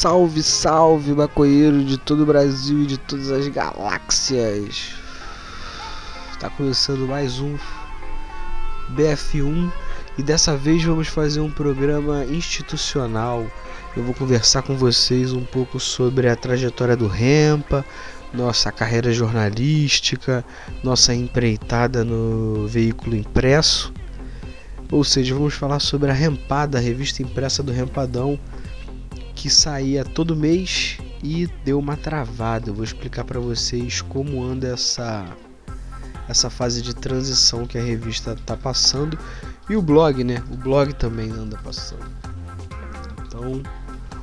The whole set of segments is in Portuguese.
Salve, salve, maconheiro de todo o Brasil e de todas as galáxias. Está começando mais um BF1 e dessa vez vamos fazer um programa institucional. Eu vou conversar com vocês um pouco sobre a trajetória do Rempa, nossa carreira jornalística, nossa empreitada no veículo impresso. Ou seja, vamos falar sobre a Rempada, a revista impressa do Rempadão, que saía todo mês e deu uma travada. Eu vou explicar para vocês como anda essa essa fase de transição que a revista está passando e o blog, né? O blog também anda passando. Então,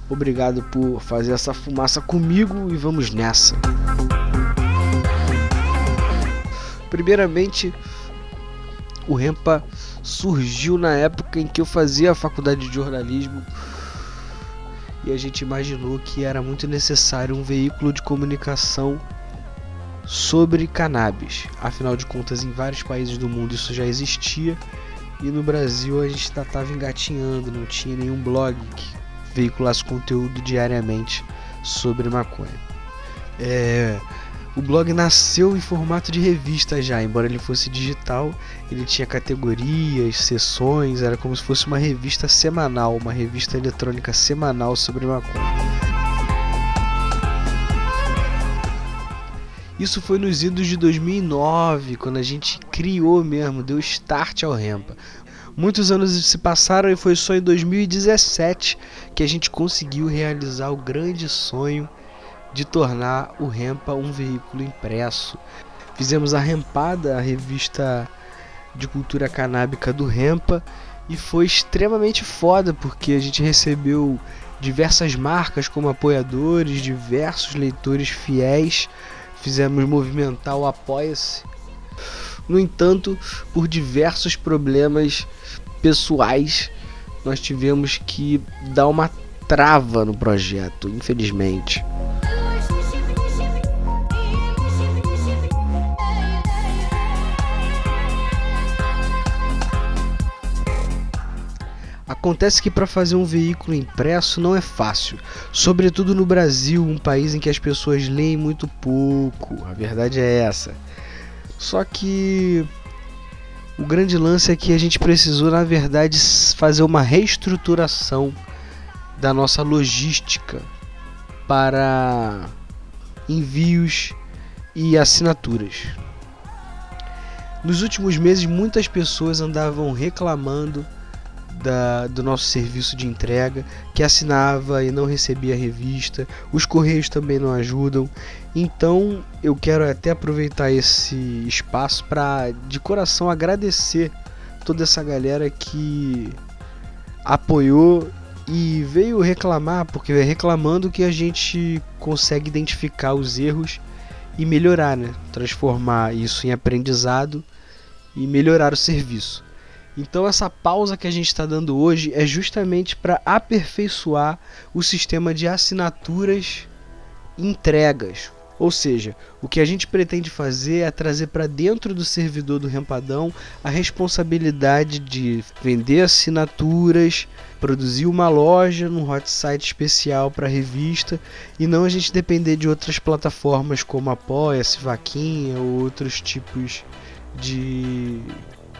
obrigado por fazer essa fumaça comigo e vamos nessa. Primeiramente, o Rempa surgiu na época em que eu fazia a faculdade de jornalismo e a gente imaginou que era muito necessário um veículo de comunicação sobre cannabis. Afinal de contas, em vários países do mundo isso já existia e no Brasil a gente estava engatinhando, não tinha nenhum blog que veiculasse conteúdo diariamente sobre maconha. É, o blog nasceu em formato de revista já, embora ele fosse digital, ele tinha categorias, sessões, era como se fosse uma revista semanal, uma revista eletrônica semanal sobre maconha. Isso foi nos idos de 2009, quando a gente criou mesmo, deu start ao Rempa. Muitos anos se passaram e foi só em 2017 que a gente conseguiu realizar o grande sonho de tornar o Rempa um veículo impresso. Fizemos a Rempada, a revista de cultura canábica do Rempa, e foi extremamente foda porque a gente recebeu diversas marcas como apoiadores, diversos leitores fiéis. Fizemos movimentar o Apoia-se. No entanto, por diversos problemas pessoais, nós tivemos que dar uma trava no projeto, infelizmente. Acontece que para fazer um veículo impresso não é fácil, sobretudo no Brasil, um país em que as pessoas leem muito pouco. A verdade é essa. Só que o grande lance é que a gente precisou, na verdade, fazer uma reestruturação da nossa logística para envios e assinaturas. Nos últimos meses, muitas pessoas andavam reclamando da, do nosso serviço de entrega, que assinava e não recebia a revista. Os correios também não ajudam. Então eu quero até aproveitar esse espaço para de coração agradecer toda essa galera que apoiou e veio reclamar, porque é reclamando que a gente consegue identificar os erros e melhorar, né? Transformar isso em aprendizado e melhorar o serviço. Então essa pausa que a gente está dando hoje é justamente para aperfeiçoar o sistema de assinaturas entregas. Ou seja, o que a gente pretende fazer é trazer para dentro do servidor do Rempadão a responsabilidade de vender assinaturas, produzir uma loja num hot site especial para revista e não a gente depender de outras plataformas como Apoia-se, Vaquinha ou outros tipos de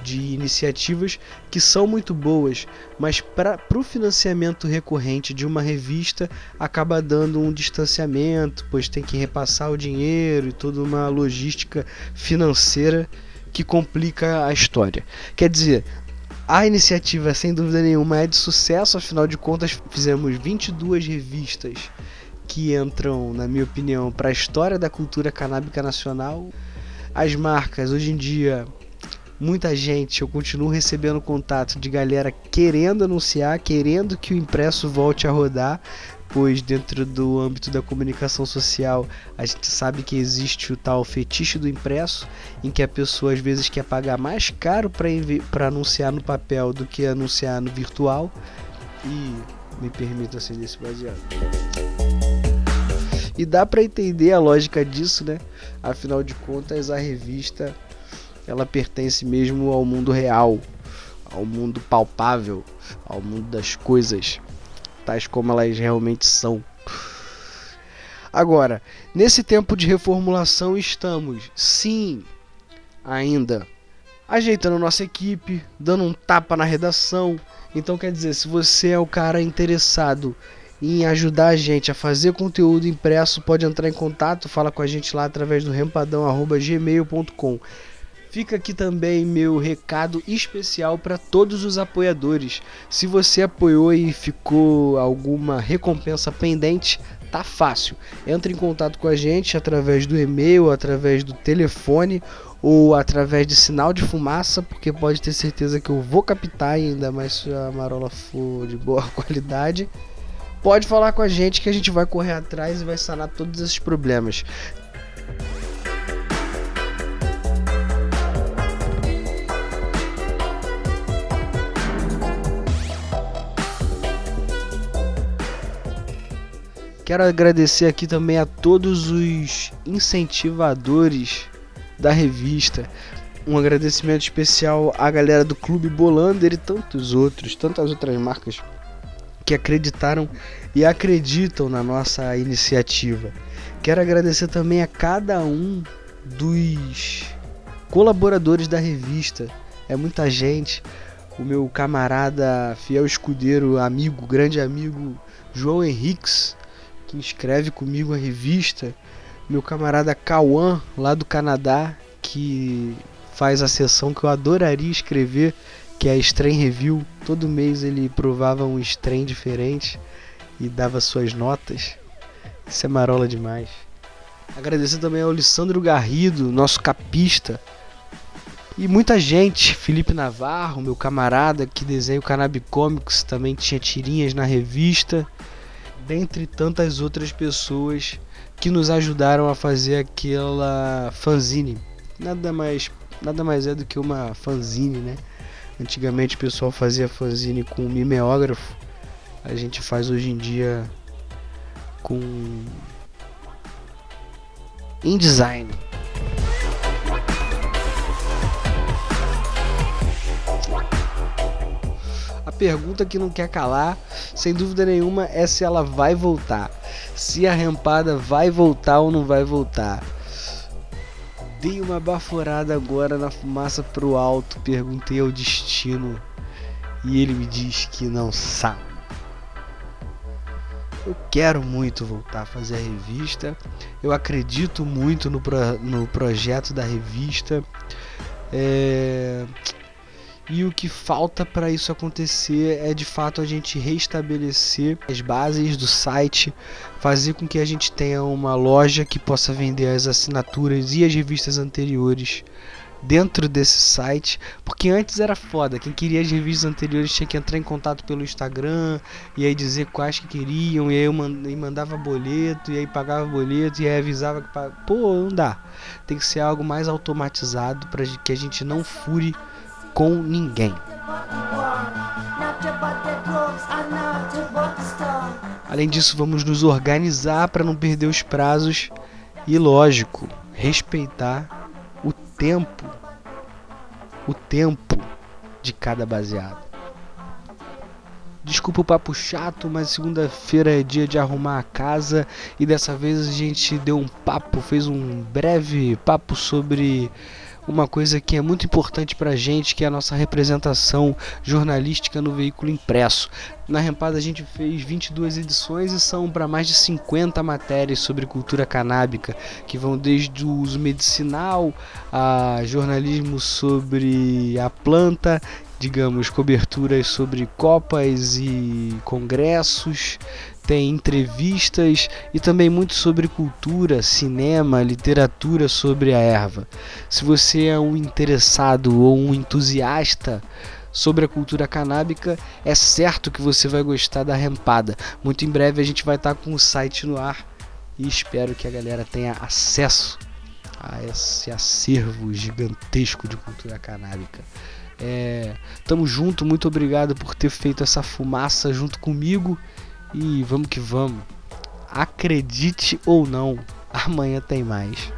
de iniciativas que são muito boas, mas para o financiamento recorrente de uma revista acaba dando um distanciamento, pois tem que repassar o dinheiro e toda uma logística financeira que complica a história. Quer dizer, a iniciativa, sem dúvida nenhuma, é de sucesso, afinal de contas, fizemos 22 revistas que entram, na minha opinião, para a história da cultura canábica nacional. As marcas, hoje em dia, muita gente, eu continuo recebendo contato de galera querendo anunciar, querendo que o impresso volte a rodar, pois dentro do âmbito da comunicação social a gente sabe que existe o tal fetiche do impresso, em que a pessoa às vezes quer pagar mais caro para anunciar no papel do que anunciar no virtual. E me permita ser desse baseado. E dá para entender a lógica disso, né? Afinal de contas, a revista ela pertence mesmo ao mundo real, ao mundo palpável, ao mundo das coisas, tais como elas realmente são. Agora, nesse tempo de reformulação estamos, sim, ainda ajeitando nossa equipe, dando um tapa na redação. Então quer dizer, se você é o cara interessado em ajudar a gente a fazer conteúdo impresso, pode entrar em contato, fala com a gente lá através do rempadão@gmail.com. Fica aqui também meu recado especial para todos os apoiadores. Se você apoiou e ficou alguma recompensa pendente, tá fácil. Entre em contato com a gente através do e-mail, através do telefone ou através de sinal de fumaça, porque pode ter certeza que eu vou captar, ainda mais se a marola for de boa qualidade. Pode falar com a gente que a gente vai correr atrás e vai sanar todos esses problemas. Quero agradecer aqui também a todos os incentivadores da revista. Um agradecimento especial à galera do Clube Bolander e tantos outros, tantas outras marcas que acreditaram e acreditam na nossa iniciativa. Quero agradecer também a cada um dos colaboradores da revista. É muita gente. O meu camarada, fiel escudeiro, amigo, grande amigo João Henriques, que escreve comigo a revista, meu camarada Cauã, lá do Canadá, que faz a sessão que eu adoraria escrever, que é a Strain Review. Todo mês ele provava um strain diferente e dava suas notas. Isso é marola demais. Agradecer também ao Alessandro Garrido, nosso capista. E muita gente, Felipe Navarro, meu camarada que desenha o Cannabis Comics, também tinha tirinhas na revista dentre tantas outras pessoas que nos ajudaram a fazer aquela fanzine. Nada mais, nada mais é do que uma fanzine, né? Antigamente o pessoal fazia fanzine com mimeógrafo. A gente faz hoje em dia com InDesign. Pergunta que não quer calar, sem dúvida nenhuma, é se ela vai voltar. Se a rampada vai voltar ou não vai voltar. Dei uma baforada agora na fumaça pro alto, perguntei ao destino e ele me diz que não sabe. Eu quero muito voltar a fazer a revista. Eu acredito muito no, pro, no projeto da revista. É, e o que falta para isso acontecer é de fato a gente restabelecer as bases do site, fazer com que a gente tenha uma loja que possa vender as assinaturas e as revistas anteriores dentro desse site, porque antes era foda, quem queria as revistas anteriores tinha que entrar em contato pelo Instagram e aí dizer quais que queriam, e aí eu mandava boleto, e aí pagava boleto, e aí avisava que pô, não dá. Tem que ser algo mais automatizado para que a gente não fure com ninguém. Além disso, vamos nos organizar para não perder os prazos e, lógico, respeitar o tempo, o tempo de cada baseado. Desculpa o papo chato, mas segunda-feira é dia de arrumar a casa e dessa vez a gente deu um papo, fez um breve papo sobre uma coisa que é muito importante para a gente, que é a nossa representação jornalística no veículo impresso. Na Rempada a gente fez 22 edições e são para mais de 50 matérias sobre cultura canábica, que vão desde o uso medicinal a jornalismo sobre a planta digamos, coberturas sobre copas e congressos, tem entrevistas e também muito sobre cultura, cinema, literatura sobre a erva. Se você é um interessado ou um entusiasta sobre a cultura canábica, é certo que você vai gostar da Rempada. Muito em breve a gente vai estar com o site no ar e espero que a galera tenha acesso a esse acervo gigantesco de cultura canábica. É, tamo junto, muito obrigado por ter feito essa fumaça junto comigo e vamos que vamos. Acredite ou não, amanhã tem mais.